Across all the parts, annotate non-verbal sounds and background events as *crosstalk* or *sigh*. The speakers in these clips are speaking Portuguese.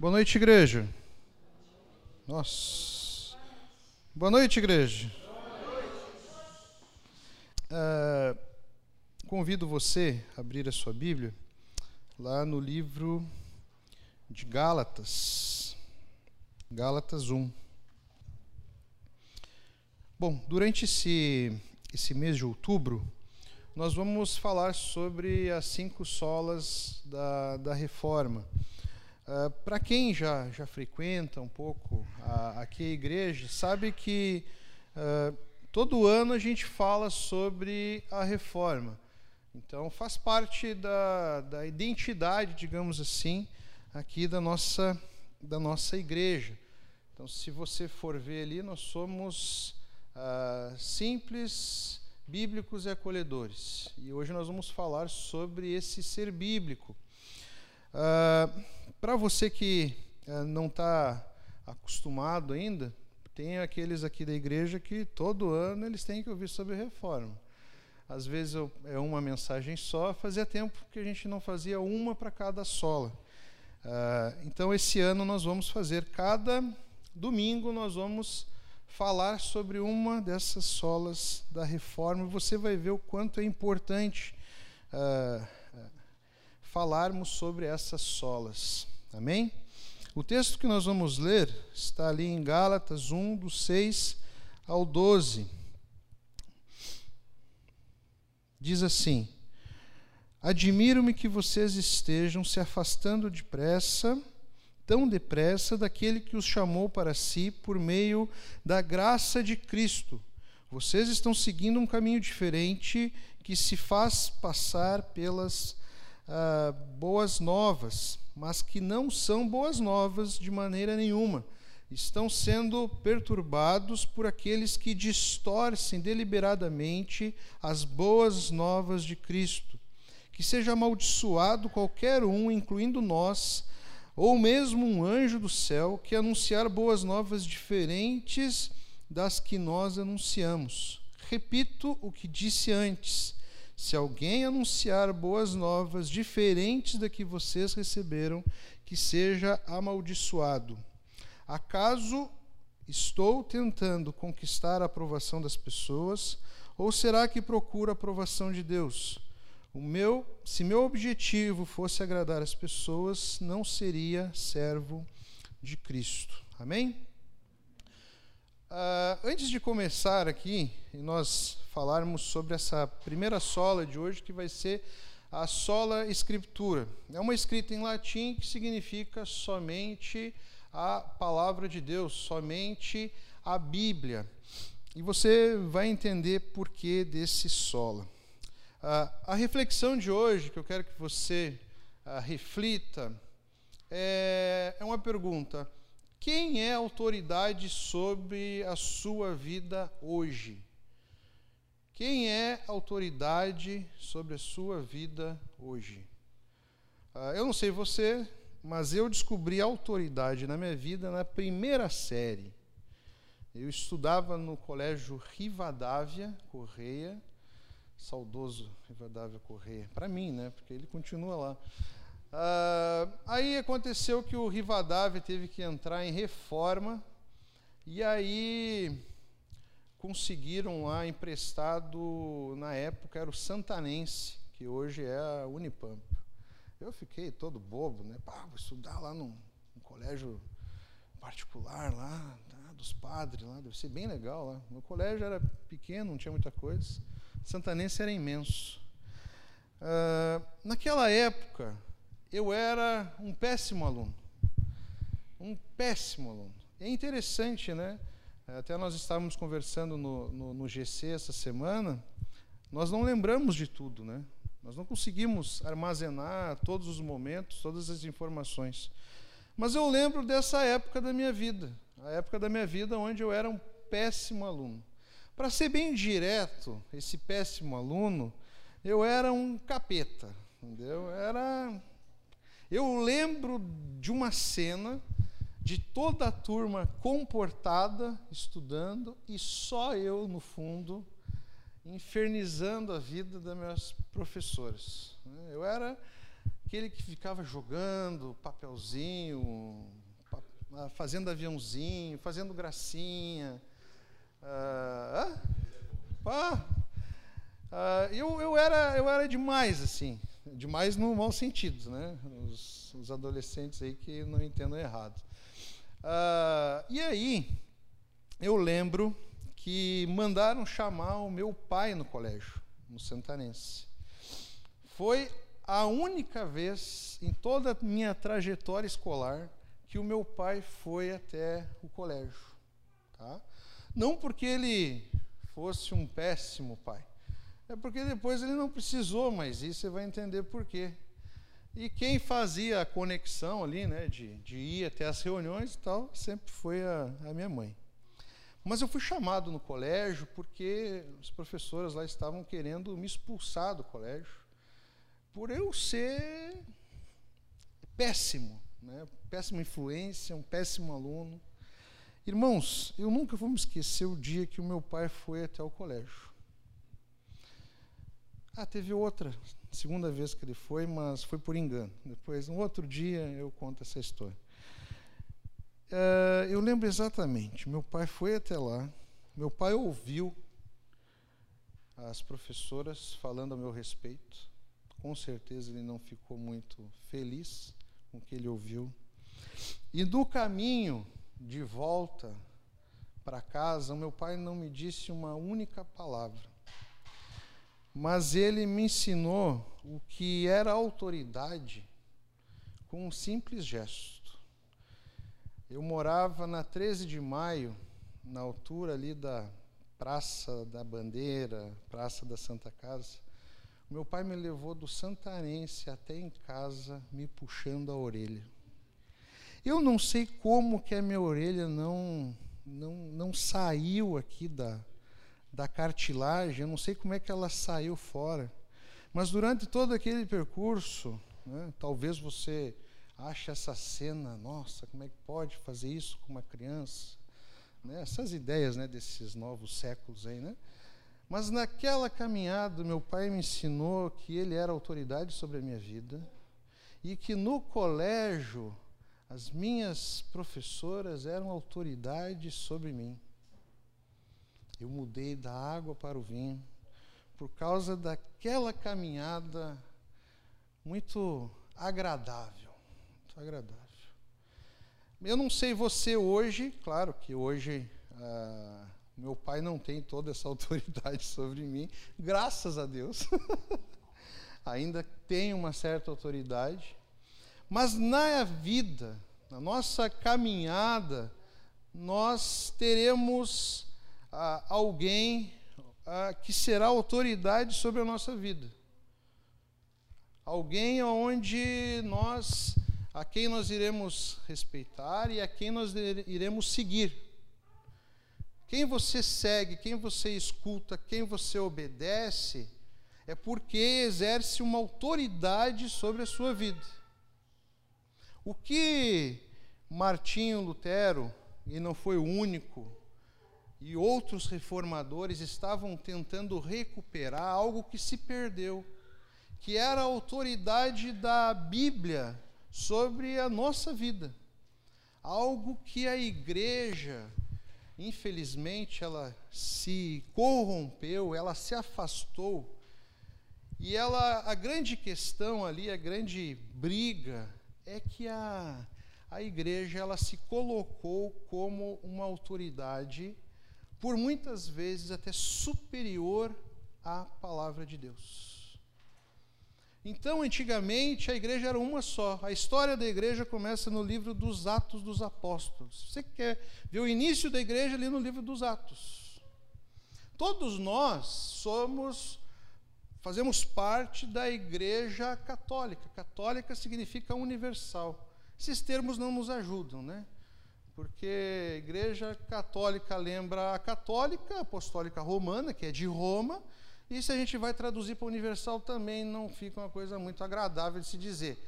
Boa noite, igreja. Nossa. Boa noite, igreja. Uh, convido você a abrir a sua Bíblia lá no livro de Gálatas. Gálatas 1. Bom, durante esse, esse mês de outubro, nós vamos falar sobre as cinco solas da, da reforma. Uh, Para quem já, já frequenta um pouco a, aqui a igreja, sabe que uh, todo ano a gente fala sobre a reforma. Então faz parte da, da identidade, digamos assim, aqui da nossa, da nossa igreja. Então, se você for ver ali, nós somos uh, simples, bíblicos e acolhedores. E hoje nós vamos falar sobre esse ser bíblico. Uh, Para você que uh, não está acostumado ainda, tem aqueles aqui da igreja que todo ano eles têm que ouvir sobre reforma. Às vezes eu, é uma mensagem só, fazia tempo que a gente não fazia uma para cada sola. Uh, então esse ano nós vamos fazer, cada domingo nós vamos falar sobre uma dessas solas da reforma. Você vai ver o quanto é importante. Uh, falarmos sobre essas solas. Amém? O texto que nós vamos ler está ali em Gálatas 1, do 6 ao 12. Diz assim: Admiro-me que vocês estejam se afastando depressa, tão depressa, daquele que os chamou para si por meio da graça de Cristo. Vocês estão seguindo um caminho diferente que se faz passar pelas ah, boas novas, mas que não são boas novas de maneira nenhuma. Estão sendo perturbados por aqueles que distorcem deliberadamente as boas novas de Cristo. Que seja amaldiçoado qualquer um, incluindo nós, ou mesmo um anjo do céu, que anunciar boas novas diferentes das que nós anunciamos. Repito o que disse antes se alguém anunciar boas novas diferentes da que vocês receberam, que seja amaldiçoado. Acaso estou tentando conquistar a aprovação das pessoas, ou será que procuro a aprovação de Deus? O meu, se meu objetivo fosse agradar as pessoas, não seria servo de Cristo. Amém? Uh, antes de começar aqui, nós falarmos sobre essa primeira sola de hoje, que vai ser a sola escritura. É uma escrita em latim que significa somente a palavra de Deus, somente a Bíblia. E você vai entender por que desse sola. Uh, a reflexão de hoje, que eu quero que você uh, reflita, é, é uma pergunta. Quem é autoridade sobre a sua vida hoje? Quem é autoridade sobre a sua vida hoje? Uh, eu não sei você, mas eu descobri autoridade na minha vida na primeira série. Eu estudava no colégio Rivadavia Correia, saudoso Rivadavia Correia, para mim, né? Porque ele continua lá. Uh, aí aconteceu que o Rivadavia teve que entrar em reforma, e aí conseguiram lá emprestado, na época era o Santanense, que hoje é a Unipamp. Eu fiquei todo bobo, né? Pá, vou estudar lá num, num colégio particular lá, tá, dos padres lá, deve ser bem legal lá. Meu colégio era pequeno, não tinha muita coisa. Santanense era imenso. Uh, naquela época, eu era um péssimo aluno. Um péssimo aluno. É interessante, né? Até nós estávamos conversando no, no, no, GC essa semana, nós não lembramos de tudo, né? Nós não conseguimos armazenar todos os momentos, todas as informações. Mas eu lembro dessa época da minha vida, a época da minha vida onde eu era um péssimo aluno. Para ser bem direto, esse péssimo aluno, eu era um capeta, entendeu? Era eu lembro de uma cena de toda a turma comportada, estudando, e só eu, no fundo, infernizando a vida das minhas professoras. Eu era aquele que ficava jogando papelzinho, ah, fazendo aviãozinho, fazendo gracinha. Ah, ah, ah, eu, eu, era, eu era demais, assim. Demais no mau sentido, né? Os, os adolescentes aí que não entendam errado. Ah, e aí, eu lembro que mandaram chamar o meu pai no colégio, no Santanense. Foi a única vez em toda a minha trajetória escolar que o meu pai foi até o colégio. Tá? Não porque ele fosse um péssimo pai, é porque depois ele não precisou mais ir, você vai entender por quê. E quem fazia a conexão ali, né, de, de ir até as reuniões e tal, sempre foi a, a minha mãe. Mas eu fui chamado no colégio porque as professoras lá estavam querendo me expulsar do colégio por eu ser péssimo, né? péssima influência, um péssimo aluno. Irmãos, eu nunca vou me esquecer o dia que o meu pai foi até o colégio. Ah, teve outra, segunda vez que ele foi, mas foi por engano. Depois, um outro dia, eu conto essa história. Uh, eu lembro exatamente. Meu pai foi até lá. Meu pai ouviu as professoras falando a meu respeito. Com certeza ele não ficou muito feliz com o que ele ouviu. E no caminho de volta para casa, meu pai não me disse uma única palavra. Mas ele me ensinou o que era autoridade com um simples gesto. Eu morava na 13 de maio, na altura ali da Praça da Bandeira, Praça da Santa Casa. Meu pai me levou do Santarense até em casa, me puxando a orelha. Eu não sei como que a minha orelha não não, não saiu aqui da, da cartilagem, eu não sei como é que ela saiu fora. Mas durante todo aquele percurso, né, talvez você ache essa cena, nossa, como é que pode fazer isso com uma criança? Né, essas ideias né, desses novos séculos aí, né? Mas naquela caminhada, meu pai me ensinou que ele era autoridade sobre a minha vida e que no colégio as minhas professoras eram autoridade sobre mim. Eu mudei da água para o vinho por causa daquela caminhada muito agradável, muito agradável. Eu não sei você hoje, claro que hoje ah, meu pai não tem toda essa *laughs* autoridade sobre mim, graças a Deus. *laughs* Ainda tem uma certa autoridade, mas na vida, na nossa caminhada, nós teremos ah, alguém ah, que será autoridade sobre a nossa vida. Alguém onde nós, a quem nós iremos respeitar e a quem nós iremos seguir. Quem você segue, quem você escuta, quem você obedece, é porque exerce uma autoridade sobre a sua vida. O que Martinho Lutero, e não foi o único, e outros reformadores estavam tentando recuperar algo que se perdeu, que era a autoridade da Bíblia sobre a nossa vida. Algo que a igreja infelizmente, ela se corrompeu, ela se afastou. E ela, a grande questão ali, a grande briga, é que a, a igreja ela se colocou como uma autoridade, por muitas vezes até superior à palavra de Deus. Então, antigamente, a igreja era uma só. A história da igreja começa no livro dos Atos dos Apóstolos. Você quer ver o início da igreja ali no livro dos Atos. Todos nós somos, fazemos parte da igreja católica. Católica significa universal. Esses termos não nos ajudam, né? Porque a igreja católica lembra a católica, apostólica romana, que é de Roma, e se a gente vai traduzir para universal também não fica uma coisa muito agradável de se dizer.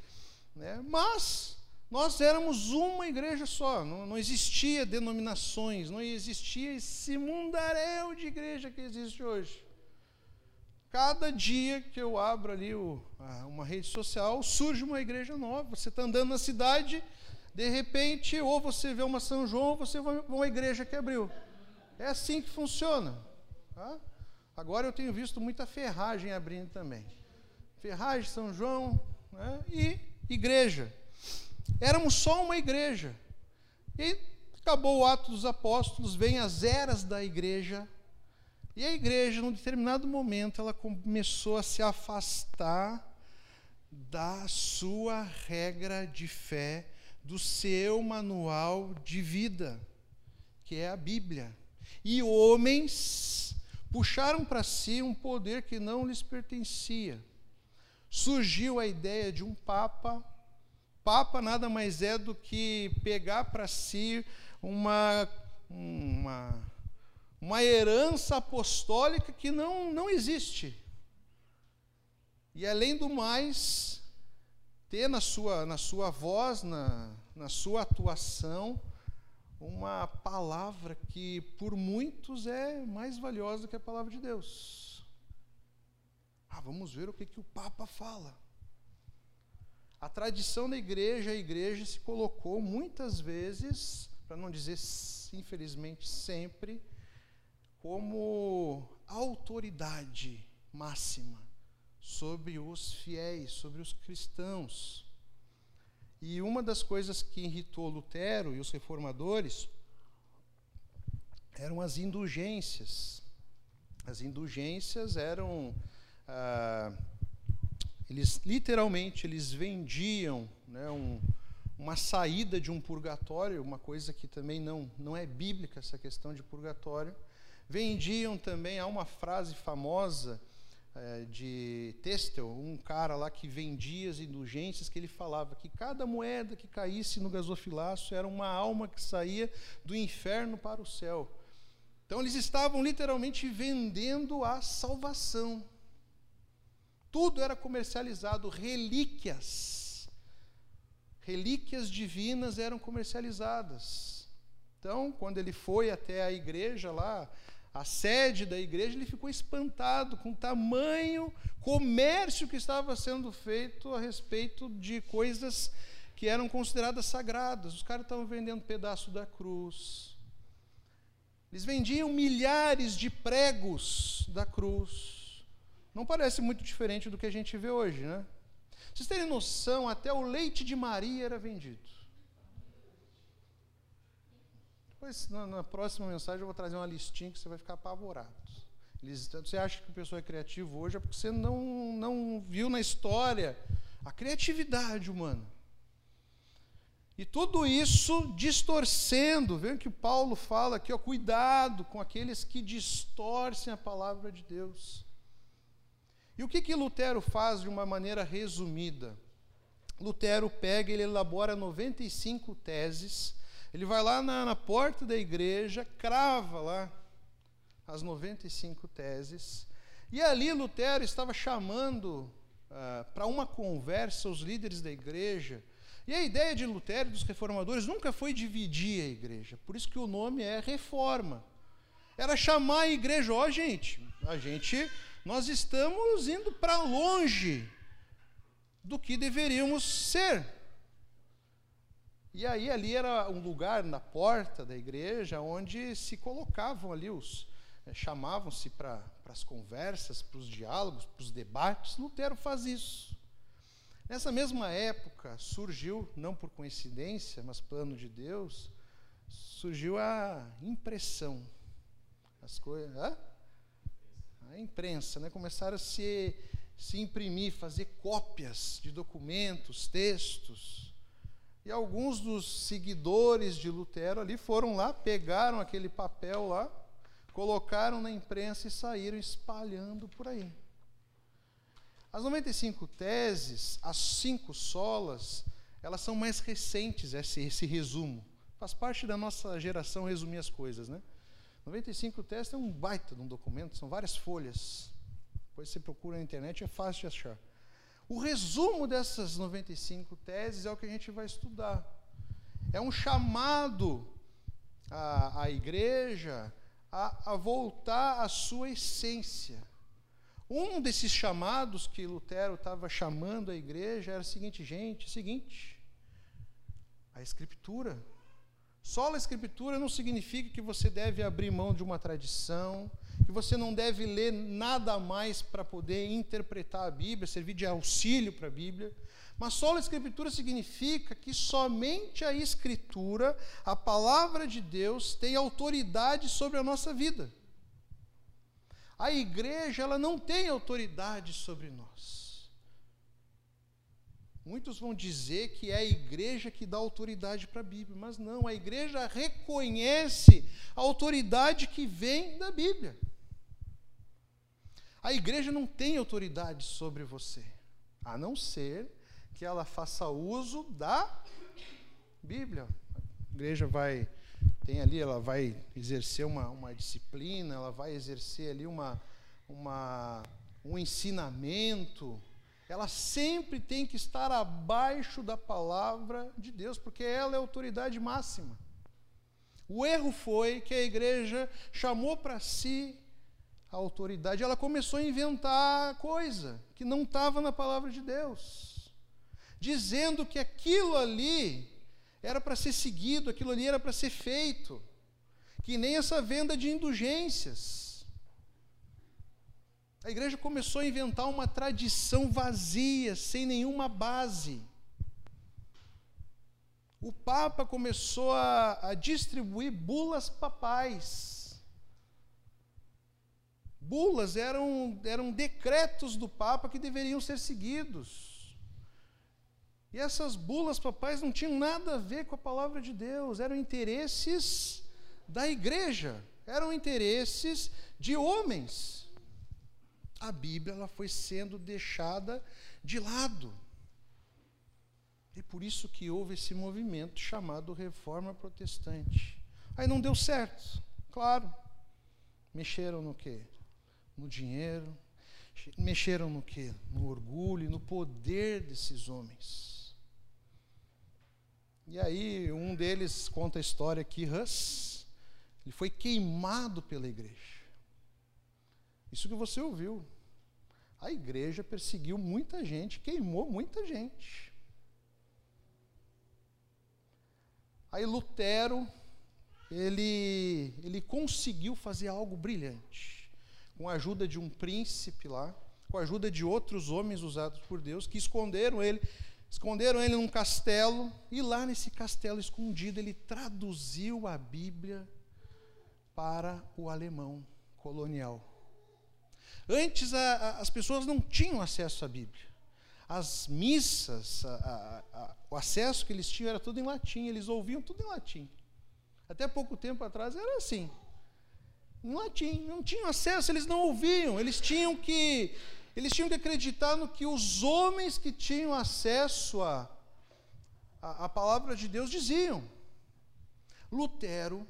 Né? Mas nós éramos uma igreja só, não, não existia denominações, não existia esse mundaréu de igreja que existe hoje. Cada dia que eu abro ali o, uma rede social, surge uma igreja nova. Você está andando na cidade, de repente, ou você vê uma São João, ou você vê uma igreja que abriu. É assim que funciona. Tá? Agora eu tenho visto muita ferragem abrindo também. Ferragem, São João né? e igreja. Éramos só uma igreja. E acabou o ato dos apóstolos, vem as eras da igreja e a igreja, num determinado momento, ela começou a se afastar da sua regra de fé, do seu manual de vida, que é a Bíblia. E homens puxaram para si um poder que não lhes pertencia. Surgiu a ideia de um papa. Papa nada mais é do que pegar para si uma, uma uma herança apostólica que não, não existe. E além do mais, ter na sua, na sua voz, na, na sua atuação, uma palavra que por muitos é mais valiosa que a palavra de Deus. Ah, vamos ver o que, que o Papa fala. A tradição da igreja, a igreja se colocou muitas vezes, para não dizer infelizmente sempre, como autoridade máxima sobre os fiéis, sobre os cristãos. E uma das coisas que irritou Lutero e os reformadores eram as indulgências. As indulgências eram ah, eles literalmente eles vendiam né, um, uma saída de um purgatório, uma coisa que também não, não é bíblica essa questão de purgatório Vendiam também, há uma frase famosa é, de Testel, um cara lá que vendia as indulgências, que ele falava que cada moeda que caísse no gasofilaço era uma alma que saía do inferno para o céu. Então eles estavam literalmente vendendo a salvação. Tudo era comercializado, relíquias. Relíquias divinas eram comercializadas. Então, quando ele foi até a igreja lá, a sede da igreja, ele ficou espantado com o tamanho comércio que estava sendo feito a respeito de coisas que eram consideradas sagradas. Os caras estavam vendendo pedaço da cruz. Eles vendiam milhares de pregos da cruz. Não parece muito diferente do que a gente vê hoje, né? Vocês terem noção, até o leite de Maria era vendido. Depois, na, na, próxima mensagem, eu vou trazer uma listinha que você vai ficar apavorado. Eles, você acha que a pessoa é criativa hoje é porque você não, não viu na história a criatividade humana. E tudo isso distorcendo, vendo que Paulo fala aqui, ó, cuidado com aqueles que distorcem a palavra de Deus. E o que, que Lutero faz de uma maneira resumida? Lutero pega, ele elabora 95 teses ele vai lá na, na porta da igreja, crava lá as 95 teses, e ali Lutero estava chamando ah, para uma conversa os líderes da igreja. E a ideia de Lutero e dos reformadores nunca foi dividir a igreja, por isso que o nome é reforma. Era chamar a igreja, ó oh, gente, a gente, nós estamos indo para longe do que deveríamos ser. E aí ali era um lugar na porta da igreja onde se colocavam ali os eh, chamavam-se para as conversas, para os diálogos, para os debates. Lutero faz isso. Nessa mesma época surgiu, não por coincidência, mas plano de Deus, surgiu a impressão. As coisas, a imprensa, né? Começaram a se se imprimir, fazer cópias de documentos, textos. E alguns dos seguidores de Lutero ali foram lá, pegaram aquele papel lá, colocaram na imprensa e saíram espalhando por aí. As 95 teses, as cinco solas, elas são mais recentes, esse, esse resumo. Faz parte da nossa geração resumir as coisas, né? 95 teses é um baita de um documento, são várias folhas. Depois você procura na internet, é fácil de achar. O resumo dessas 95 teses é o que a gente vai estudar. É um chamado à, à igreja a, a voltar à sua essência. Um desses chamados que Lutero estava chamando a igreja era o seguinte, gente, seguinte, a escritura. Só a escritura não significa que você deve abrir mão de uma tradição, que você não deve ler nada mais para poder interpretar a Bíblia, servir de auxílio para a Bíblia. Mas só a Escritura significa que somente a Escritura, a palavra de Deus, tem autoridade sobre a nossa vida. A igreja, ela não tem autoridade sobre nós. Muitos vão dizer que é a igreja que dá autoridade para a Bíblia, mas não, a igreja reconhece a autoridade que vem da Bíblia. A igreja não tem autoridade sobre você, a não ser que ela faça uso da Bíblia. A igreja vai tem ali, ela vai exercer uma, uma disciplina, ela vai exercer ali uma, uma, um ensinamento. Ela sempre tem que estar abaixo da palavra de Deus, porque ela é a autoridade máxima. O erro foi que a igreja chamou para si a autoridade, ela começou a inventar coisa que não estava na palavra de Deus, dizendo que aquilo ali era para ser seguido, aquilo ali era para ser feito, que nem essa venda de indulgências. A igreja começou a inventar uma tradição vazia, sem nenhuma base. O Papa começou a, a distribuir bulas papais Bulas eram, eram decretos do Papa que deveriam ser seguidos. E essas bulas papais não tinham nada a ver com a palavra de Deus, eram interesses da igreja, eram interesses de homens. A Bíblia ela foi sendo deixada de lado. E por isso que houve esse movimento chamado Reforma Protestante. Aí não deu certo, claro. Mexeram no quê? no dinheiro, mexeram no que? No orgulho, no poder desses homens. E aí um deles conta a história que Hus, ele foi queimado pela igreja. Isso que você ouviu. A igreja perseguiu muita gente, queimou muita gente. Aí Lutero, ele, ele conseguiu fazer algo brilhante com a ajuda de um príncipe lá, com a ajuda de outros homens usados por Deus, que esconderam ele, esconderam ele num castelo, e lá nesse castelo escondido ele traduziu a Bíblia para o alemão colonial. Antes a, a, as pessoas não tinham acesso à Bíblia. As missas, a, o acesso que eles tinham era tudo em latim, eles ouviam tudo em latim. Até pouco tempo atrás era assim em latim, não tinham acesso, eles não ouviam, eles tinham que eles tinham que acreditar no que os homens que tinham acesso à a, a, palavra de Deus diziam. Lutero,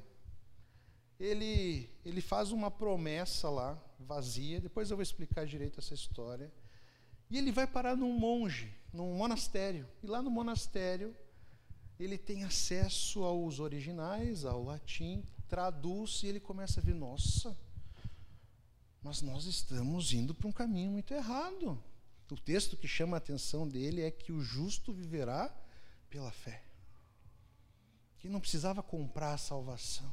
ele, ele faz uma promessa lá, vazia, depois eu vou explicar direito essa história, e ele vai parar num monge, num monastério, e lá no monastério ele tem acesso aos originais, ao latim, traduz e ele começa a ver: nossa, mas nós estamos indo para um caminho muito errado. O texto que chama a atenção dele é que o justo viverá pela fé. Que não precisava comprar a salvação,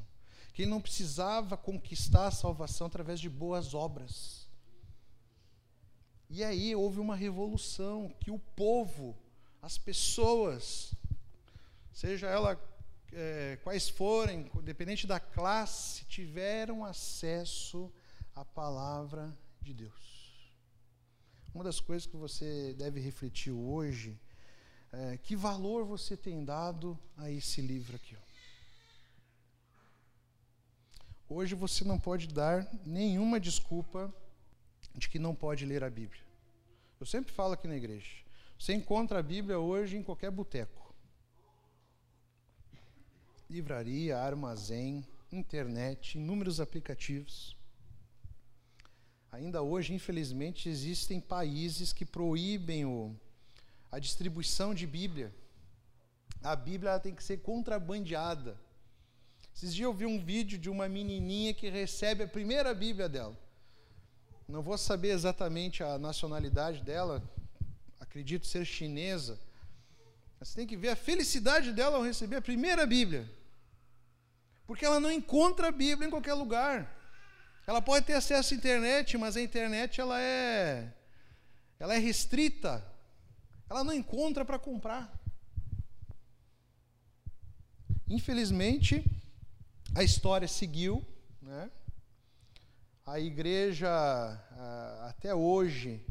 que ele não precisava conquistar a salvação através de boas obras. E aí houve uma revolução que o povo, as pessoas, seja ela é, quais forem, dependente da classe, tiveram acesso à palavra de Deus. Uma das coisas que você deve refletir hoje é que valor você tem dado a esse livro aqui. Hoje você não pode dar nenhuma desculpa de que não pode ler a Bíblia. Eu sempre falo aqui na igreja. Você encontra a Bíblia hoje em qualquer boteco livraria, armazém, internet, inúmeros aplicativos. Ainda hoje, infelizmente, existem países que proíbem o, a distribuição de Bíblia. A Bíblia tem que ser contrabandeada. Esses dias eu vi um vídeo de uma menininha que recebe a primeira Bíblia dela. não vou saber exatamente a nacionalidade dela, acredito ser chinesa. Mas você tem que ver a felicidade dela ao receber a primeira Bíblia. Porque ela não encontra a Bíblia em qualquer lugar. Ela pode ter acesso à internet, mas a internet ela é ela é restrita. Ela não encontra para comprar. Infelizmente, a história seguiu, né? A igreja até hoje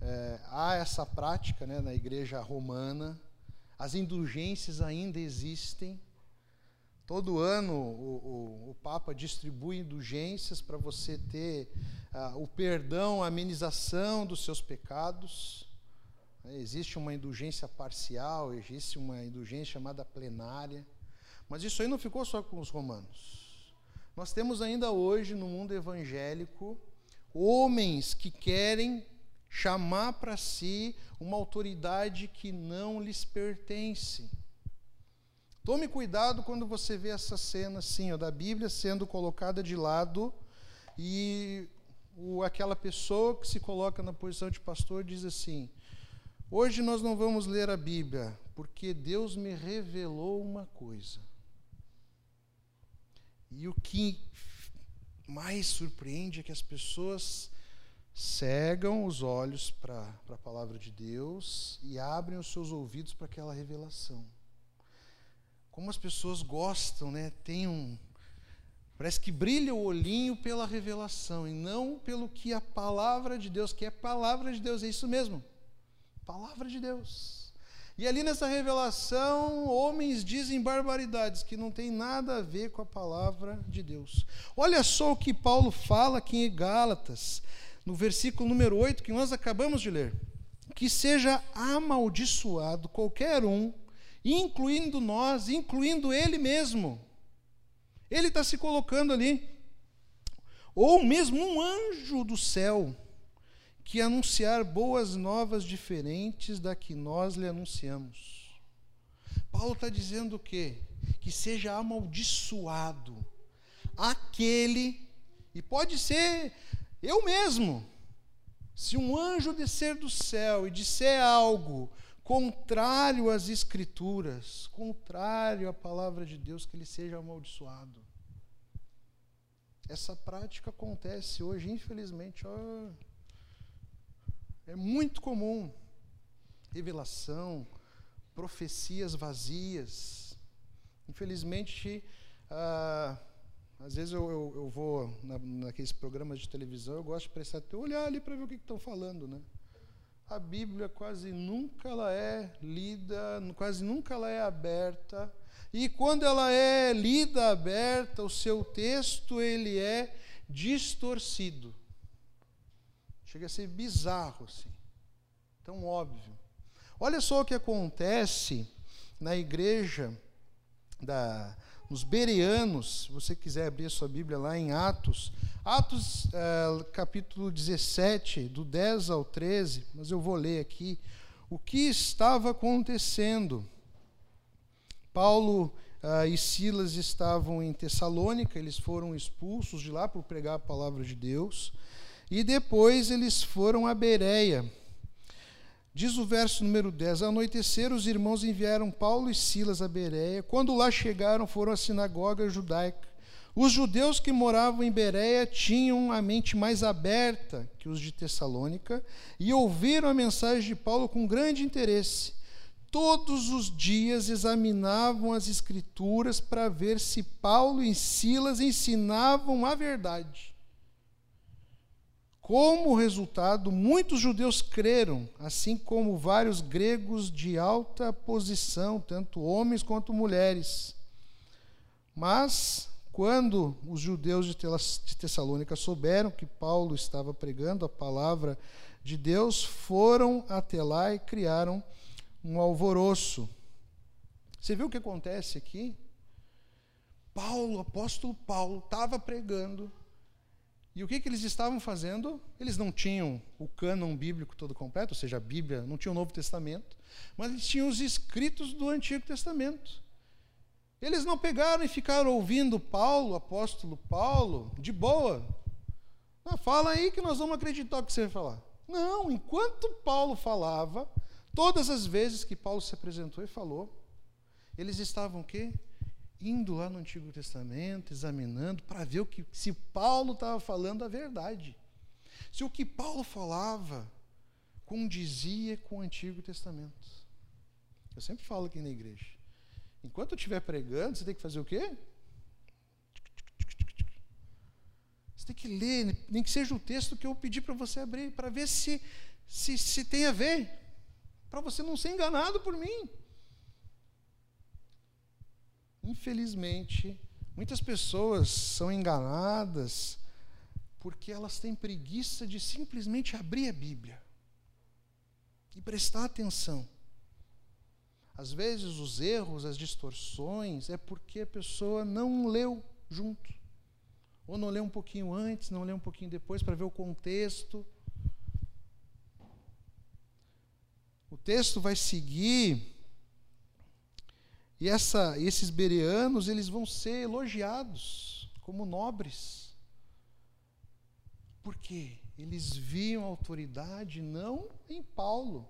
é, há essa prática, né, na igreja romana. As indulgências ainda existem. Todo ano o, o, o Papa distribui indulgências para você ter o perdão, a amenização dos seus pecados. Existe uma indulgência parcial, existe uma indulgência chamada plenária. Mas isso aí não ficou só com os romanos. Nós temos ainda hoje no mundo evangélico homens que querem chamar para si uma autoridade que não lhes pertence. Tome cuidado quando você vê essa cena assim, ó, da Bíblia sendo colocada de lado e o, aquela pessoa que se coloca na posição de pastor diz assim: Hoje nós não vamos ler a Bíblia, porque Deus me revelou uma coisa. E o que mais surpreende é que as pessoas cegam os olhos para a palavra de Deus e abrem os seus ouvidos para aquela revelação. Como as pessoas gostam, né? Tem um parece que brilha o olhinho pela revelação e não pelo que a palavra de Deus, que é palavra de Deus, é isso mesmo. Palavra de Deus. E ali nessa revelação, homens dizem barbaridades que não tem nada a ver com a palavra de Deus. Olha só o que Paulo fala aqui em Gálatas, no versículo número 8, que nós acabamos de ler. Que seja amaldiçoado qualquer um incluindo nós, incluindo Ele mesmo. Ele está se colocando ali. Ou mesmo um anjo do céu que anunciar boas novas diferentes da que nós lhe anunciamos. Paulo está dizendo o quê? Que seja amaldiçoado aquele, e pode ser eu mesmo, se um anjo descer do céu e disser algo contrário às Escrituras, contrário à palavra de Deus, que ele seja amaldiçoado. Essa prática acontece hoje, infelizmente, ó, é muito comum. Revelação, profecias vazias. Infelizmente, ah, às vezes eu, eu, eu vou na, naqueles programas de televisão, eu gosto de prestar olhar ali para ver o que estão falando, né? a Bíblia quase nunca ela é lida, quase nunca ela é aberta. E quando ela é lida, aberta, o seu texto ele é distorcido. Chega a ser bizarro assim. Tão óbvio. Olha só o que acontece na igreja da nos Bereanos, se você quiser abrir a sua Bíblia lá em Atos, Atos é, capítulo 17, do 10 ao 13, mas eu vou ler aqui o que estava acontecendo. Paulo uh, e Silas estavam em Tessalônica, eles foram expulsos de lá por pregar a palavra de Deus, e depois eles foram a Bereia. Diz o verso número 10: Ao anoitecer, os irmãos enviaram Paulo e Silas a Bereia. Quando lá chegaram, foram à sinagoga judaica. Os judeus que moravam em Bereia tinham a mente mais aberta que os de Tessalônica e ouviram a mensagem de Paulo com grande interesse. Todos os dias examinavam as Escrituras para ver se Paulo e Silas ensinavam a verdade. Como resultado, muitos judeus creram, assim como vários gregos de alta posição, tanto homens quanto mulheres. Mas, quando os judeus de Tessalônica souberam que Paulo estava pregando a palavra de Deus, foram até lá e criaram um alvoroço. Você viu o que acontece aqui? Paulo, apóstolo Paulo, estava pregando e o que, que eles estavam fazendo? Eles não tinham o cânon bíblico todo completo, ou seja, a Bíblia, não tinha o Novo Testamento, mas eles tinham os escritos do Antigo Testamento. Eles não pegaram e ficaram ouvindo Paulo, apóstolo Paulo, de boa. Ah, fala aí que nós vamos acreditar o que você vai falar. Não, enquanto Paulo falava, todas as vezes que Paulo se apresentou e falou, eles estavam o quê? Indo lá no Antigo Testamento, examinando para ver o que se Paulo estava falando a verdade. Se o que Paulo falava condizia com o Antigo Testamento. Eu sempre falo aqui na igreja. Enquanto eu estiver pregando, você tem que fazer o quê? Você tem que ler, nem que seja o texto que eu pedi para você abrir, para ver se, se, se tem a ver, para você não ser enganado por mim. Infelizmente, muitas pessoas são enganadas porque elas têm preguiça de simplesmente abrir a Bíblia e prestar atenção. Às vezes, os erros, as distorções, é porque a pessoa não leu junto. Ou não leu um pouquinho antes, não leu um pouquinho depois, para ver o contexto. O texto vai seguir e essa, esses bereanos, eles vão ser elogiados como nobres. Por quê? Eles viam autoridade não em Paulo,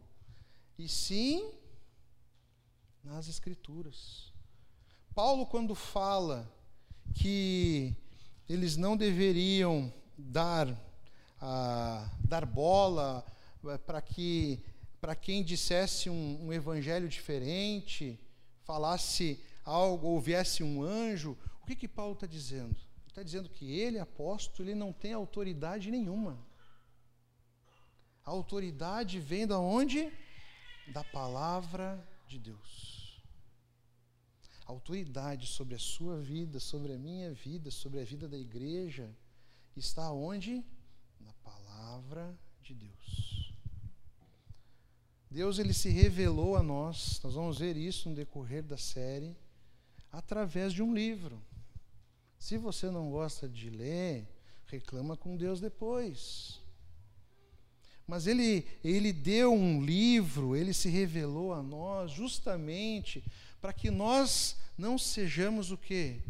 e sim nas Escrituras. Paulo, quando fala que eles não deveriam dar, ah, dar bola eh, para que quem dissesse um, um, evangelho diferente, falasse algo ou viesse um anjo, o que que Paulo está dizendo? Ele está dizendo que ele, apóstolo, ele não tem autoridade nenhuma. A autoridade vem da onde? Da palavra de Deus. A autoridade sobre a sua vida, sobre a minha vida, sobre a vida da igreja, está onde? Na palavra de Deus. Deus ele se revelou a nós, nós vamos ver isso no decorrer da série, através de um livro. Se você não gosta de ler, reclama com Deus depois. Mas ele, ele deu um livro, ele se revelou a nós justamente para que nós não sejamos o quê?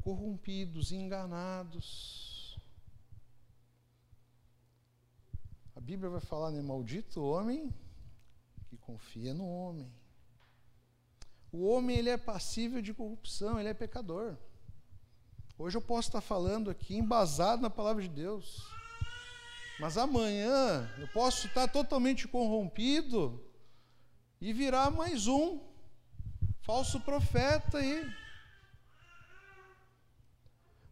Corrompidos, enganados. A Bíblia vai falar, né? Maldito homem confia no homem. O homem ele é passível de corrupção, ele é pecador. Hoje eu posso estar falando aqui embasado na palavra de Deus. Mas amanhã eu posso estar totalmente corrompido e virar mais um falso profeta aí.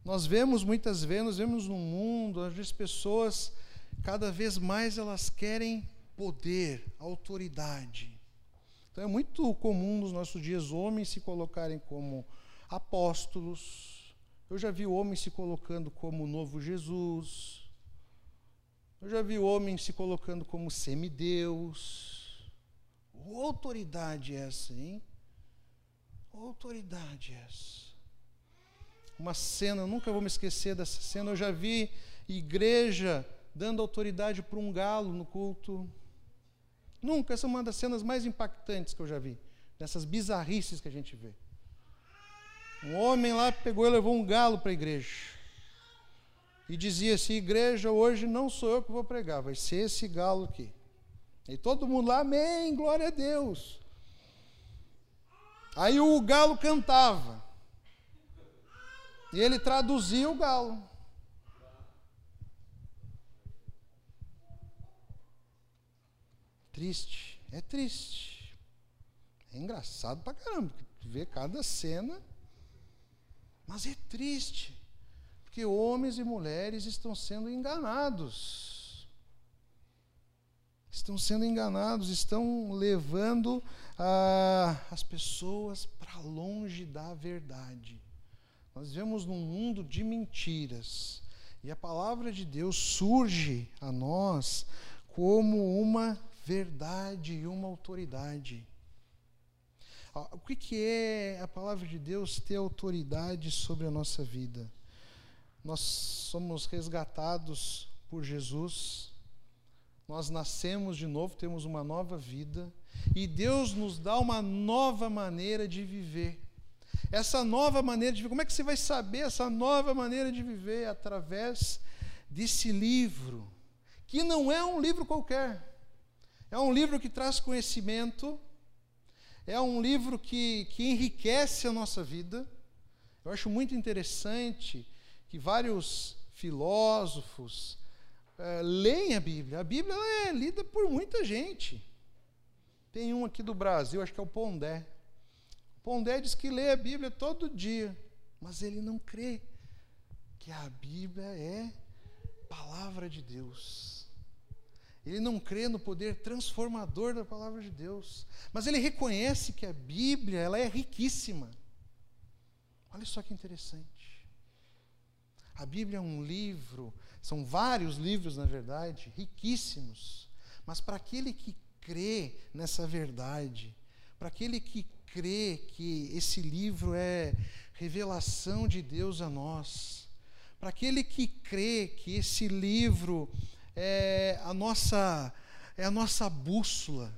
Nós vemos muitas vezes, nós vemos no mundo, vezes pessoas cada vez mais elas querem poder, autoridade. Então é muito comum nos nossos dias homens se colocarem como apóstolos. Eu já vi homens se colocando como o novo Jesus. Eu já vi homens se colocando como semideus. Autoridade é essa, hein? Autoridade é essa. Uma cena, nunca vou me esquecer dessa cena. Eu já vi igreja dando autoridade para um galo no culto. Nunca, essa é uma das cenas mais impactantes que eu já vi. Dessas bizarrices que a gente vê. Um homem lá pegou e levou um galo para a igreja e dizia assim: Igreja, hoje não sou eu que vou pregar, vai ser esse galo aqui. E todo mundo lá, Amém, glória a Deus. Aí o galo cantava. E ele traduzia o galo. Triste, é triste. É engraçado pra caramba, ver cada cena. Mas é triste que homens e mulheres estão sendo enganados. Estão sendo enganados, estão levando ah, as pessoas para longe da verdade. Nós vivemos num mundo de mentiras. E a palavra de Deus surge a nós como uma verdade e uma autoridade. O que é a palavra de Deus ter autoridade sobre a nossa vida? nós somos resgatados por Jesus, nós nascemos de novo, temos uma nova vida, e Deus nos dá uma nova maneira de viver. Essa nova maneira de viver, como é que você vai saber essa nova maneira de viver? Através desse livro, que não é um livro qualquer. É um livro que traz conhecimento, é um livro que, que enriquece a nossa vida. Eu acho muito interessante que vários filósofos é, leem a Bíblia. A Bíblia é lida por muita gente. Tem um aqui do Brasil, acho que é o Pondé. O Pondé diz que lê a Bíblia todo dia, mas ele não crê que a Bíblia é palavra de Deus. Ele não crê no poder transformador da palavra de Deus, mas ele reconhece que a Bíblia ela é riquíssima. Olha só que interessante. A Bíblia é um livro, são vários livros, na verdade, riquíssimos, mas para aquele que crê nessa verdade, para aquele que crê que esse livro é revelação de Deus a nós, para aquele que crê que esse livro é a nossa, é a nossa bússola,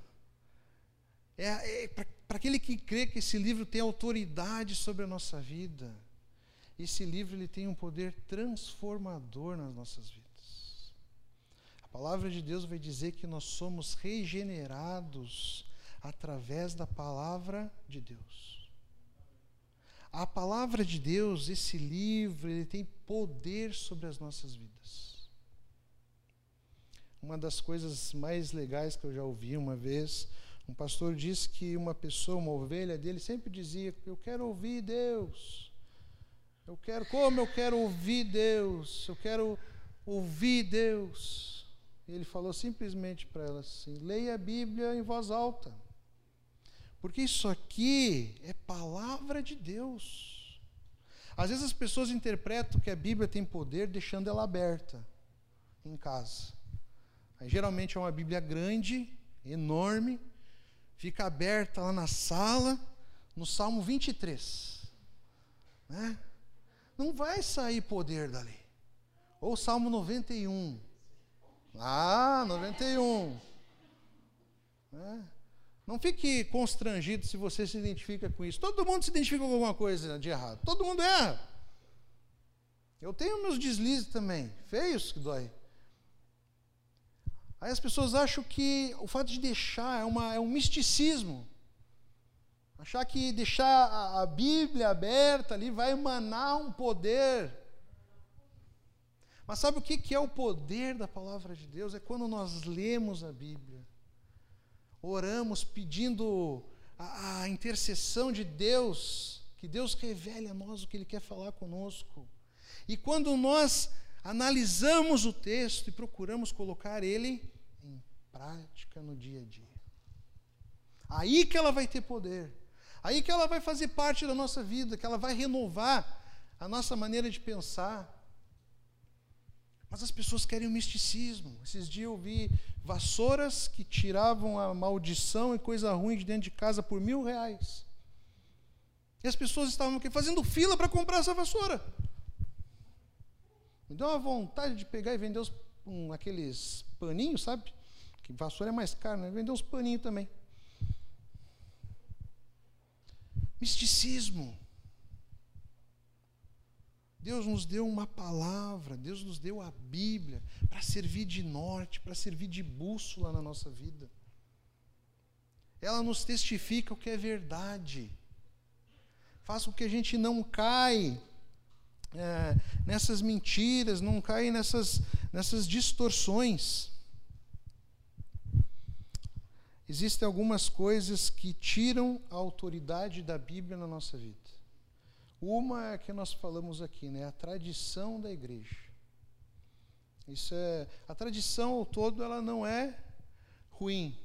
é, é para aquele que crê que esse livro tem autoridade sobre a nossa vida, esse livro ele tem um poder transformador nas nossas vidas. A palavra de Deus vai dizer que nós somos regenerados através da palavra de Deus. A palavra de Deus, esse livro, ele tem poder sobre as nossas vidas. Uma das coisas mais legais que eu já ouvi uma vez, um pastor disse que uma pessoa, uma ovelha dele, sempre dizia: Eu quero ouvir Deus. Eu quero, como eu quero ouvir Deus? Eu quero ouvir Deus. Ele falou simplesmente para ela assim: leia a Bíblia em voz alta. Porque isso aqui é palavra de Deus. Às vezes as pessoas interpretam que a Bíblia tem poder deixando ela aberta em casa. Aí, geralmente é uma Bíblia grande, enorme, fica aberta lá na sala, no Salmo 23. Né? Não vai sair poder dali. Ou Salmo 91. Ah, 91. Né? Não fique constrangido se você se identifica com isso. Todo mundo se identifica com alguma coisa de errado. Todo mundo erra. Eu tenho meus deslizes também, feios que dói. Aí as pessoas acham que o fato de deixar é, uma, é um misticismo. Achar que deixar a, a Bíblia aberta ali vai emanar um poder. Mas sabe o que, que é o poder da palavra de Deus? É quando nós lemos a Bíblia, oramos pedindo a, a intercessão de Deus, que Deus revele a nós o que Ele quer falar conosco. E quando nós analisamos o texto e procuramos colocar ele prática no dia a dia. Aí que ela vai ter poder. Aí que ela vai fazer parte da nossa vida, que ela vai renovar a nossa maneira de pensar. Mas as pessoas querem o misticismo. Esses dias eu vi vassouras que tiravam a maldição e coisa ruim de dentro de casa por mil reais. E as pessoas estavam aqui fazendo fila para comprar essa vassoura. Me deu uma vontade de pegar e vender os, um, aqueles paninhos, sabe? Que vassoura é mais caro, né? Vender uns paninhos também. Misticismo. Deus nos deu uma palavra, Deus nos deu a Bíblia para servir de norte, para servir de bússola na nossa vida. Ela nos testifica o que é verdade. Faz com que a gente não caia é, nessas mentiras, não cair nessas, nessas distorções. Existem algumas coisas que tiram a autoridade da Bíblia na nossa vida. Uma é que nós falamos aqui, né? A tradição da igreja. Isso é a tradição ao todo, ela não é ruim.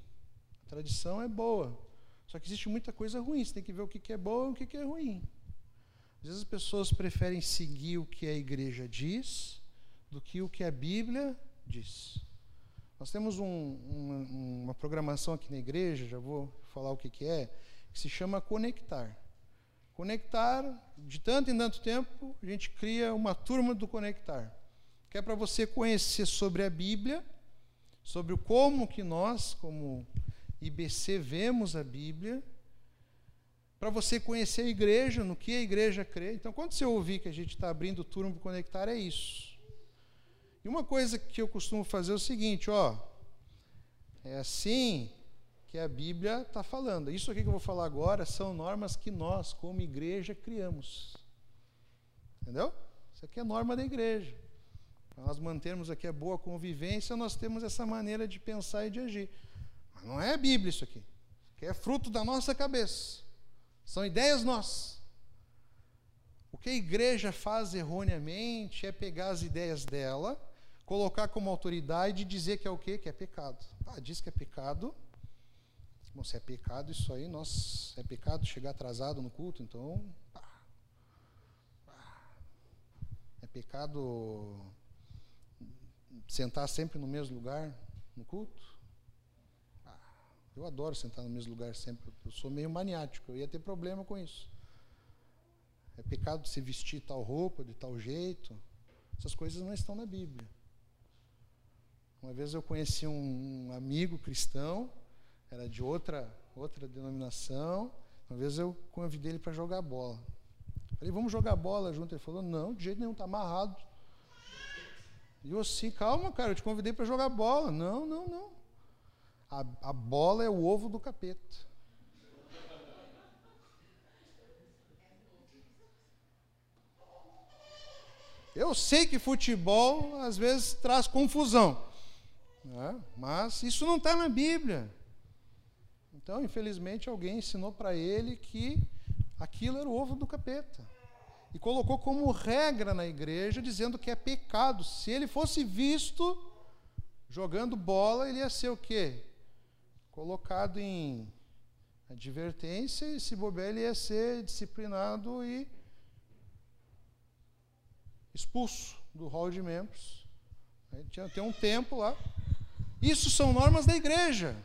A tradição é boa. Só que existe muita coisa ruim. Você tem que ver o que é bom e o que é ruim. Às vezes as pessoas preferem seguir o que a igreja diz do que o que a Bíblia diz. Nós temos um, um, uma programação aqui na igreja, já vou falar o que, que é, que se chama Conectar. Conectar, de tanto em tanto tempo, a gente cria uma turma do Conectar, que é para você conhecer sobre a Bíblia, sobre o como que nós, como IBC, vemos a Bíblia, para você conhecer a igreja, no que a igreja crê. Então, quando você ouvir que a gente está abrindo o turno para conectar, é isso. E uma coisa que eu costumo fazer é o seguinte, ó, é assim que a Bíblia está falando. Isso aqui que eu vou falar agora são normas que nós, como igreja, criamos. Entendeu? Isso aqui é norma da igreja. Para nós mantermos aqui a boa convivência, nós temos essa maneira de pensar e de agir. Mas não é a Bíblia isso aqui. Isso aqui é fruto da nossa cabeça. São ideias nossas. O que a igreja faz erroneamente é pegar as ideias dela, colocar como autoridade e dizer que é o quê? Que é pecado. Ah, diz que é pecado. Bom, se é pecado, isso aí, nós, é pecado chegar atrasado no culto, então. Pá, pá. É pecado sentar sempre no mesmo lugar no culto? Ah, eu adoro sentar no mesmo lugar sempre. Eu sou meio maniático, eu ia ter problema com isso. É pecado se vestir tal roupa, de tal jeito. Essas coisas não estão na Bíblia. Uma vez eu conheci um amigo cristão, era de outra, outra denominação. Uma vez eu convidei ele para jogar bola. Falei, vamos jogar bola junto. Ele falou, não, de jeito nenhum, está amarrado. E eu assim, calma, cara, eu te convidei para jogar bola. Não, não, não. A, a bola é o ovo do capeta. Eu sei que futebol às vezes traz confusão, né? mas isso não está na Bíblia. Então, infelizmente, alguém ensinou para ele que aquilo era o ovo do capeta e colocou como regra na igreja, dizendo que é pecado. Se ele fosse visto jogando bola, ele ia ser o quê? Colocado em advertência, e se bobear, ele ia ser disciplinado e expulso do hall de membros. Tinha, tem um tempo lá. Isso são normas da igreja.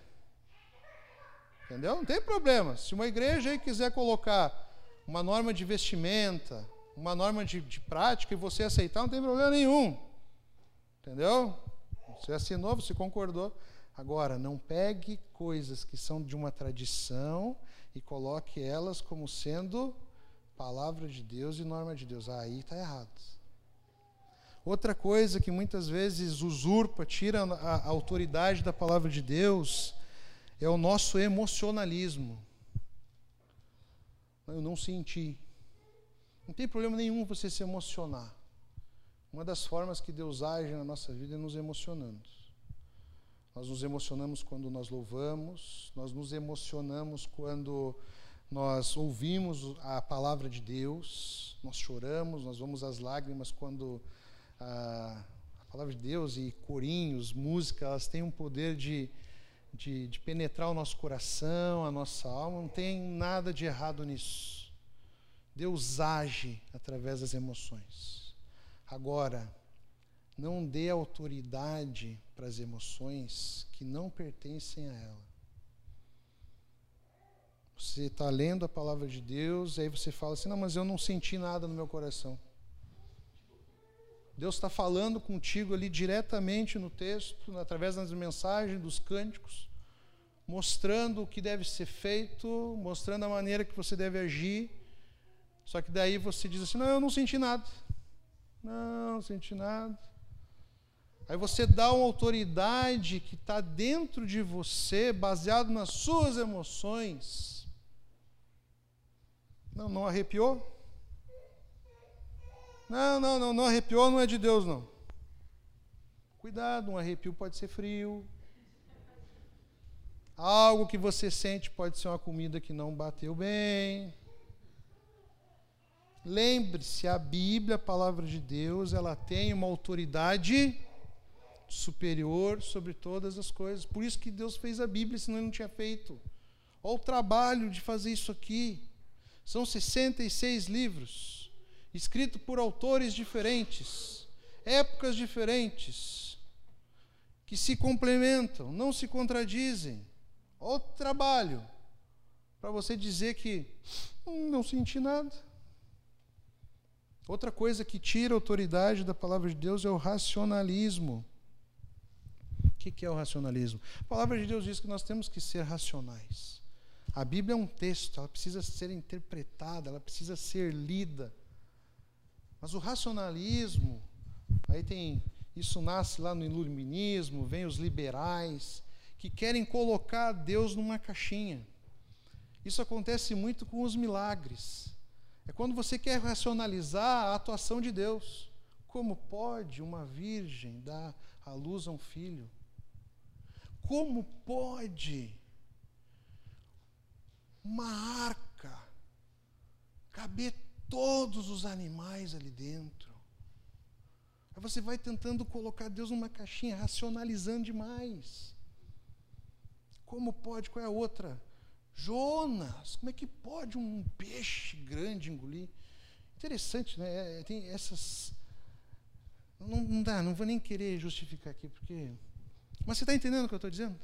Entendeu? Não tem problema. Se uma igreja aí quiser colocar uma norma de vestimenta, uma norma de, de prática e você aceitar, não tem problema nenhum. Entendeu? Você assinou, você concordou. Agora, não pegue coisas que são de uma tradição e coloque elas como sendo palavra de Deus e norma de Deus. Aí está errado. Outra coisa que muitas vezes usurpa, tira a autoridade da palavra de Deus, é o nosso emocionalismo. Eu não senti. Não tem problema nenhum você se emocionar. Uma das formas que Deus age na nossa vida é nos emocionando. Nós nos emocionamos quando nós louvamos, nós nos emocionamos quando nós ouvimos a palavra de Deus, nós choramos, nós vamos às lágrimas quando a, palavra de Deus e corinhos, música, elas têm um poder de, de, de penetrar o nosso coração, a nossa alma, não tem nada de errado nisso. Deus age através das emoções. Agora, não dê autoridade para as emoções que não pertencem a ela. Você está lendo a palavra de Deus, e aí você fala assim: não, mas eu não senti nada no meu coração. Deus está falando contigo ali diretamente no texto, através das mensagens, dos cânticos, mostrando o que deve ser feito, mostrando a maneira que você deve agir. Só que daí você diz assim: não, eu não senti nada. Não, não senti nada. Aí você dá uma autoridade que está dentro de você, baseado nas suas emoções. Não, não arrepiou? Não, não, não, não arrepiou, não é de Deus, não. Cuidado, um arrepio pode ser frio. Algo que você sente pode ser uma comida que não bateu bem. Lembre-se, a Bíblia, a palavra de Deus, ela tem uma autoridade superior sobre todas as coisas. Por isso que Deus fez a Bíblia, senão ele não tinha feito. Olha o trabalho de fazer isso aqui. São 66 livros, escritos por autores diferentes, épocas diferentes, que se complementam, não se contradizem. Olha o trabalho para você dizer que hum, não senti nada. Outra coisa que tira a autoridade da palavra de Deus é o racionalismo. O que é o racionalismo? A palavra de Deus diz que nós temos que ser racionais. A Bíblia é um texto, ela precisa ser interpretada, ela precisa ser lida. Mas o racionalismo, aí tem Isso nasce lá no iluminismo, vem os liberais, que querem colocar Deus numa caixinha. Isso acontece muito com os milagres. É quando você quer racionalizar a atuação de Deus. Como pode uma virgem dar à luz a um filho? Como pode uma arca caber todos os animais ali dentro? Aí você vai tentando colocar Deus numa caixinha, racionalizando demais. Como pode? Qual é a outra? Jonas, como é que pode um peixe grande engolir? Interessante, né? É, tem essas. Não, não dá, não vou nem querer justificar aqui, porque. Mas você está entendendo o que eu estou dizendo?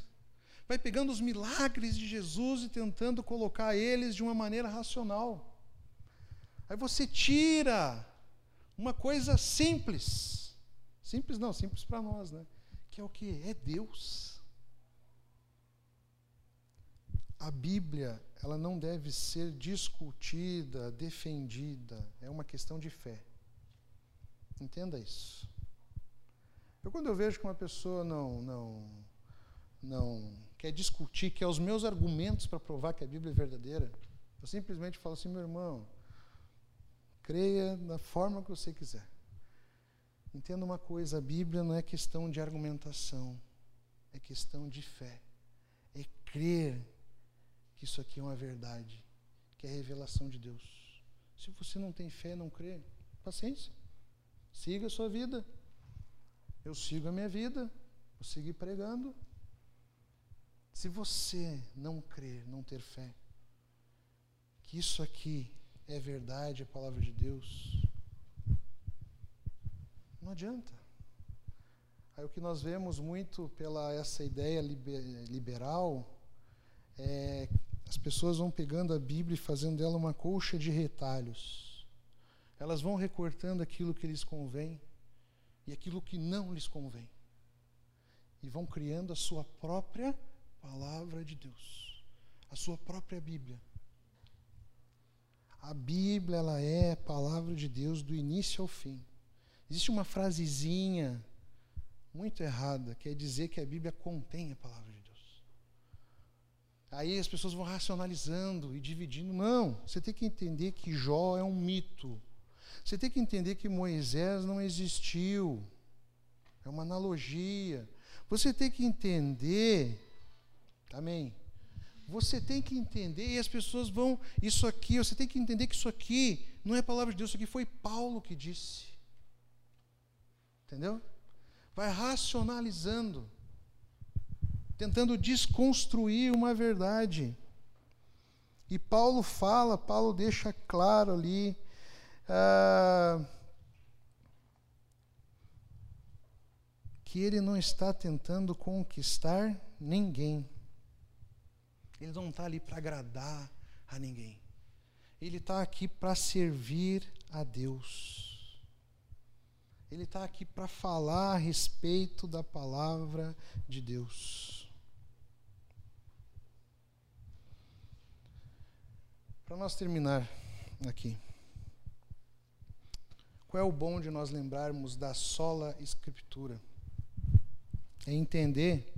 Vai pegando os milagres de Jesus e tentando colocar eles de uma maneira racional. Aí você tira uma coisa simples Simples não, simples para nós, né? Que é o que? É Deus. A Bíblia, ela não deve ser discutida, defendida. É uma questão de fé. Entenda isso. Eu quando eu vejo que uma pessoa não não não quer discutir, quer os meus argumentos para provar que a Bíblia é verdadeira, eu simplesmente falo assim, meu irmão, creia da forma que você quiser. Entenda uma coisa: a Bíblia não é questão de argumentação, é questão de fé. É crer que isso aqui é uma verdade, que é a revelação de Deus. Se você não tem fé, não crê, paciência. Siga a sua vida. Eu sigo a minha vida. Vou seguir pregando. Se você não crer, não ter fé, que isso aqui é verdade, é a palavra de Deus, não adianta. Aí o que nós vemos muito pela essa ideia liberal é as pessoas vão pegando a Bíblia e fazendo dela uma colcha de retalhos. Elas vão recortando aquilo que lhes convém e aquilo que não lhes convém. E vão criando a sua própria palavra de Deus, a sua própria Bíblia. A Bíblia ela é a palavra de Deus do início ao fim. Existe uma frasezinha muito errada, que é dizer que a Bíblia contém a palavra de Deus. Aí as pessoas vão racionalizando e dividindo. Não, você tem que entender que Jó é um mito. Você tem que entender que Moisés não existiu. É uma analogia. Você tem que entender. Amém. Você tem que entender, e as pessoas vão. Isso aqui, você tem que entender que isso aqui não é palavra de Deus, isso aqui foi Paulo que disse. Entendeu? Vai racionalizando, tentando desconstruir uma verdade. E Paulo fala, Paulo deixa claro ali. Ah, que ele não está tentando conquistar ninguém. Ele não está ali para agradar a ninguém. Ele está aqui para servir a Deus. Ele está aqui para falar a respeito da palavra de Deus. Para nós terminar aqui. Qual é o bom de nós lembrarmos da sola escritura? É entender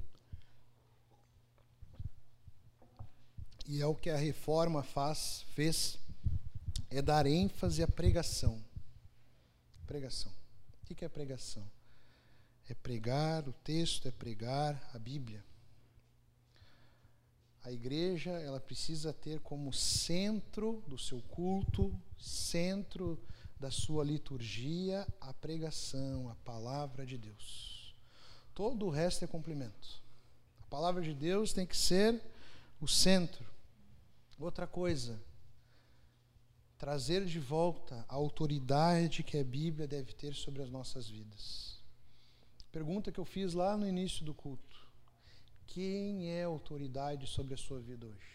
e é o que a reforma faz, fez, é dar ênfase à pregação. Pregação. O que é pregação? É pregar o texto, é pregar a Bíblia. A igreja, ela precisa ter como centro do seu culto, centro da sua liturgia, a pregação, a palavra de Deus. Todo o resto é complemento. A palavra de Deus tem que ser o centro. Outra coisa, trazer de volta a autoridade que a Bíblia deve ter sobre as nossas vidas. Pergunta que eu fiz lá no início do culto: quem é autoridade sobre a sua vida hoje?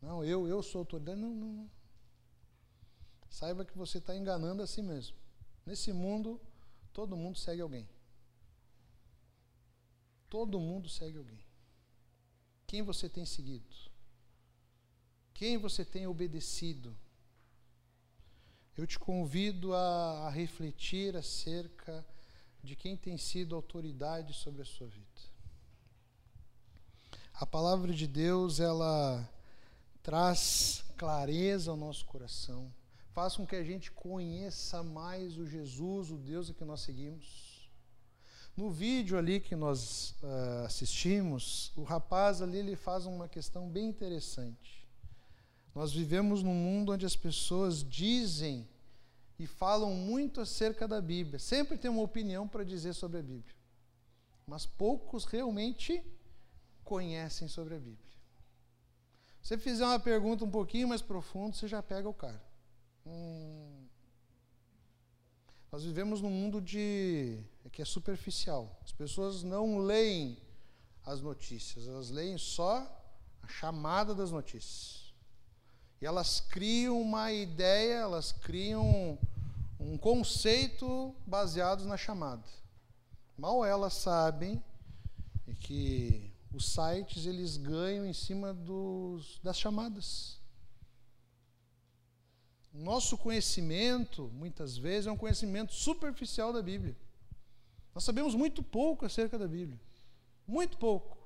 Não, eu, eu sou autoridade. Não, não, não. Saiba que você está enganando a si mesmo. Nesse mundo, todo mundo segue alguém. Todo mundo segue alguém. Quem você tem seguido? Quem você tem obedecido? eu te convido a, a refletir acerca de quem tem sido autoridade sobre a sua vida. A palavra de Deus, ela traz clareza ao nosso coração, faz com que a gente conheça mais o Jesus, o Deus a que nós seguimos. No vídeo ali que nós uh, assistimos, o rapaz ali ele faz uma questão bem interessante. Nós vivemos num mundo onde as pessoas dizem e falam muito acerca da Bíblia. Sempre tem uma opinião para dizer sobre a Bíblia. Mas poucos realmente conhecem sobre a Bíblia. Se você fizer uma pergunta um pouquinho mais profunda, você já pega o cara. Hum. Nós vivemos num mundo de que é superficial. As pessoas não leem as notícias, elas leem só a chamada das notícias. E elas criam uma ideia, elas criam um conceito baseado na chamada. Mal elas sabem que os sites eles ganham em cima dos, das chamadas. Nosso conhecimento, muitas vezes, é um conhecimento superficial da Bíblia. Nós sabemos muito pouco acerca da Bíblia. Muito pouco.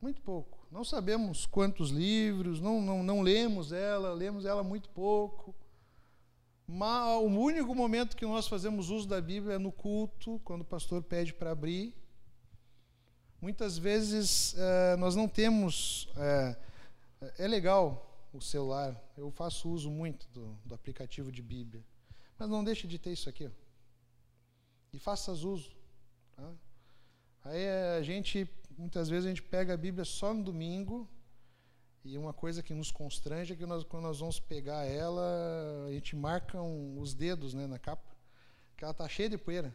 Muito pouco. Não sabemos quantos livros, não, não, não lemos ela, lemos ela muito pouco. Mas o único momento que nós fazemos uso da Bíblia é no culto, quando o pastor pede para abrir. Muitas vezes é, nós não temos. É, é, legal o celular, eu faço uso muito do, do aplicativo de Bíblia. Mas não deixe de ter isso aqui. Ó. E faça uso. Tá? Aí a gente muitas vezes a gente pega a Bíblia só no domingo e uma coisa que nos constrange é que nós, quando nós vamos pegar ela, a gente marca um, os dedos né, na capa, que ela está cheia de poeira.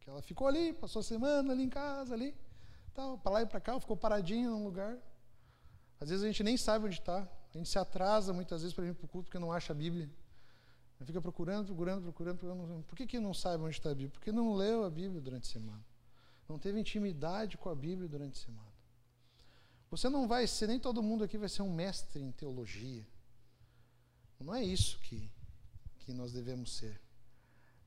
Que ela ficou ali, passou a semana ali em casa, ali, tal, para lá e para cá, ficou paradinha num lugar. Às vezes a gente nem sabe onde está. A gente se atrasa muitas vezes para vir para o culto porque não acha a Bíblia. Fica procurando, procurando, procurando, procurando. Por que, que não sabe onde está a Bíblia? Porque não leu a Bíblia durante a semana não teve intimidade com a Bíblia durante a semana. Você não vai ser, nem todo mundo aqui vai ser um mestre em teologia. Não é isso que, que nós devemos ser.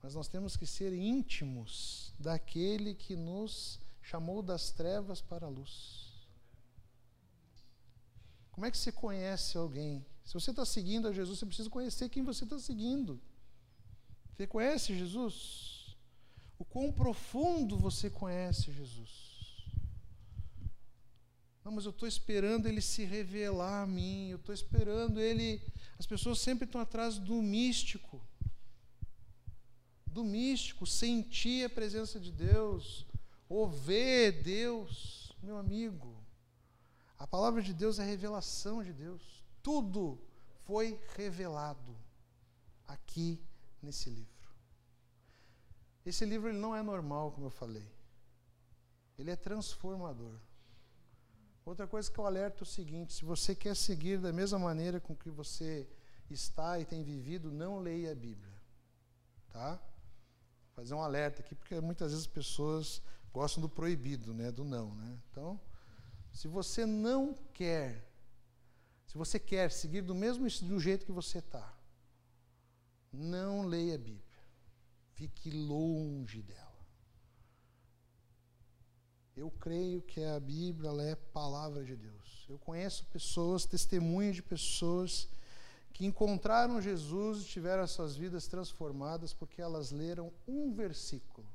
Mas nós temos que ser íntimos daquele que nos chamou das trevas para a luz. Como é que você conhece alguém? Se você está seguindo a Jesus, você precisa conhecer quem você está seguindo. Você conhece Jesus? o quão profundo você conhece Jesus. Não, mas eu estou esperando ele se revelar a mim, eu estou esperando ele. As pessoas sempre estão atrás do místico, do místico, sentir a presença de Deus, ou ver Deus, meu amigo. A palavra de Deus é revelação de Deus. Tudo foi revelado aqui nesse livro. Esse livro ele não é normal, como eu falei. Ele é transformador. Outra coisa que eu alerto é o seguinte: se você quer seguir da mesma maneira com que você está e tem vivido, não leia a Bíblia. Tá? Vou fazer um alerta aqui, porque muitas vezes as pessoas gostam do proibido, né? do não. Né? Então, se você não quer, se você quer seguir do mesmo do jeito que você está, não leia a Bíblia. Fique longe dela. Eu creio que a Bíblia é palavra de Deus. Eu conheço pessoas, testemunhas de pessoas que encontraram Jesus e tiveram as suas vidas transformadas porque elas leram um versículo.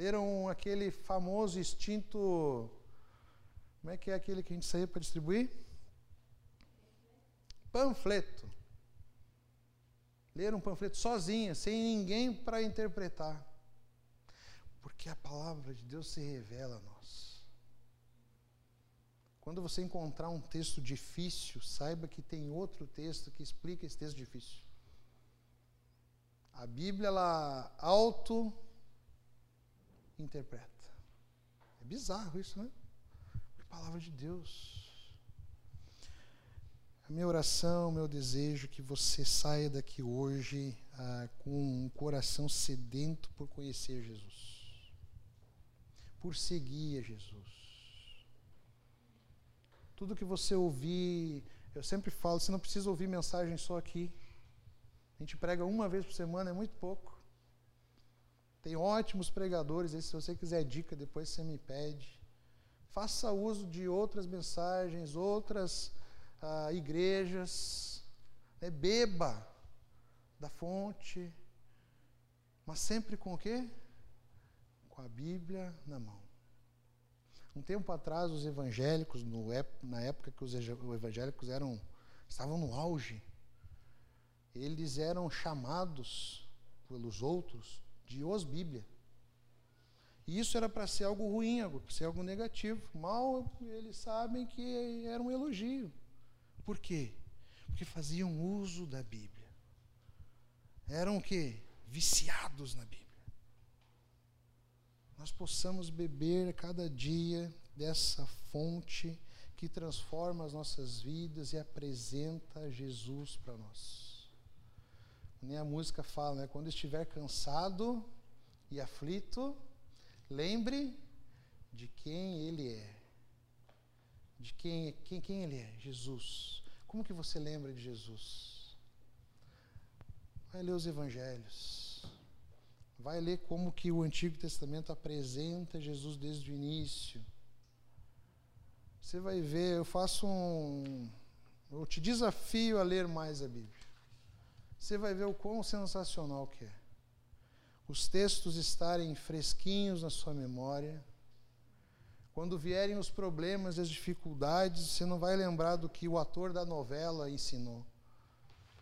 Leram aquele famoso instinto. Como é que é aquele que a gente saía para distribuir? Panfleto ler um panfleto sozinha, sem ninguém para interpretar. Porque a palavra de Deus se revela a nós. Quando você encontrar um texto difícil, saiba que tem outro texto que explica esse texto difícil. A Bíblia, ela auto interpreta. É bizarro isso, né? Porque palavra de Deus a minha oração, meu desejo é que você saia daqui hoje ah, com um coração sedento por conhecer Jesus, por seguir a Jesus. Tudo que você ouvir Eu sempre falo, você não precisa ouvir mensagem só aqui. A gente prega uma vez por semana, é muito pouco. Tem ótimos pregadores, se você quiser dica, depois você me pede. Faça uso de outras mensagens, outras ah, igrejas. Né? Beba da fonte. Mas sempre com o quê? Com a Bíblia na mão. Um tempo atrás, os evangélicos, no, na época que os evangélicos eram, estavam no auge, eles eram chamados pelos outros de os Bíblia. E isso era para ser algo ruim, para ser algo negativo. Mal eles sabem que era um elogio. Por quê? Porque faziam uso da Bíblia. Eram o quê? Viciados na Bíblia. Nós possamos beber cada dia dessa fonte que transforma as nossas vidas e apresenta Jesus para nós. Nem a música fala, né? Quando estiver cansado e aflito, lembre de quem ele é. De quem, quem, quem ele é? Jesus. Como que você lembra de Jesus? Vai ler os evangelhos. Vai ler como que o Antigo Testamento apresenta Jesus desde o início. Você vai ver, eu faço um. Eu te desafio a ler mais a Bíblia você vai ver o quão sensacional que é. Os textos estarem fresquinhos na sua memória. Quando vierem os problemas e as dificuldades, você não vai lembrar do que o ator da novela ensinou.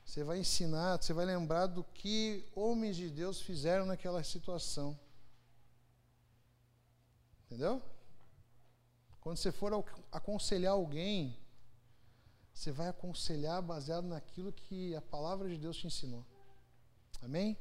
Você vai ensinar, você vai lembrar do que homens de Deus fizeram naquela situação. Entendeu? Quando você for aconselhar alguém, você vai aconselhar baseado naquilo que a palavra de Deus te ensinou. Amém?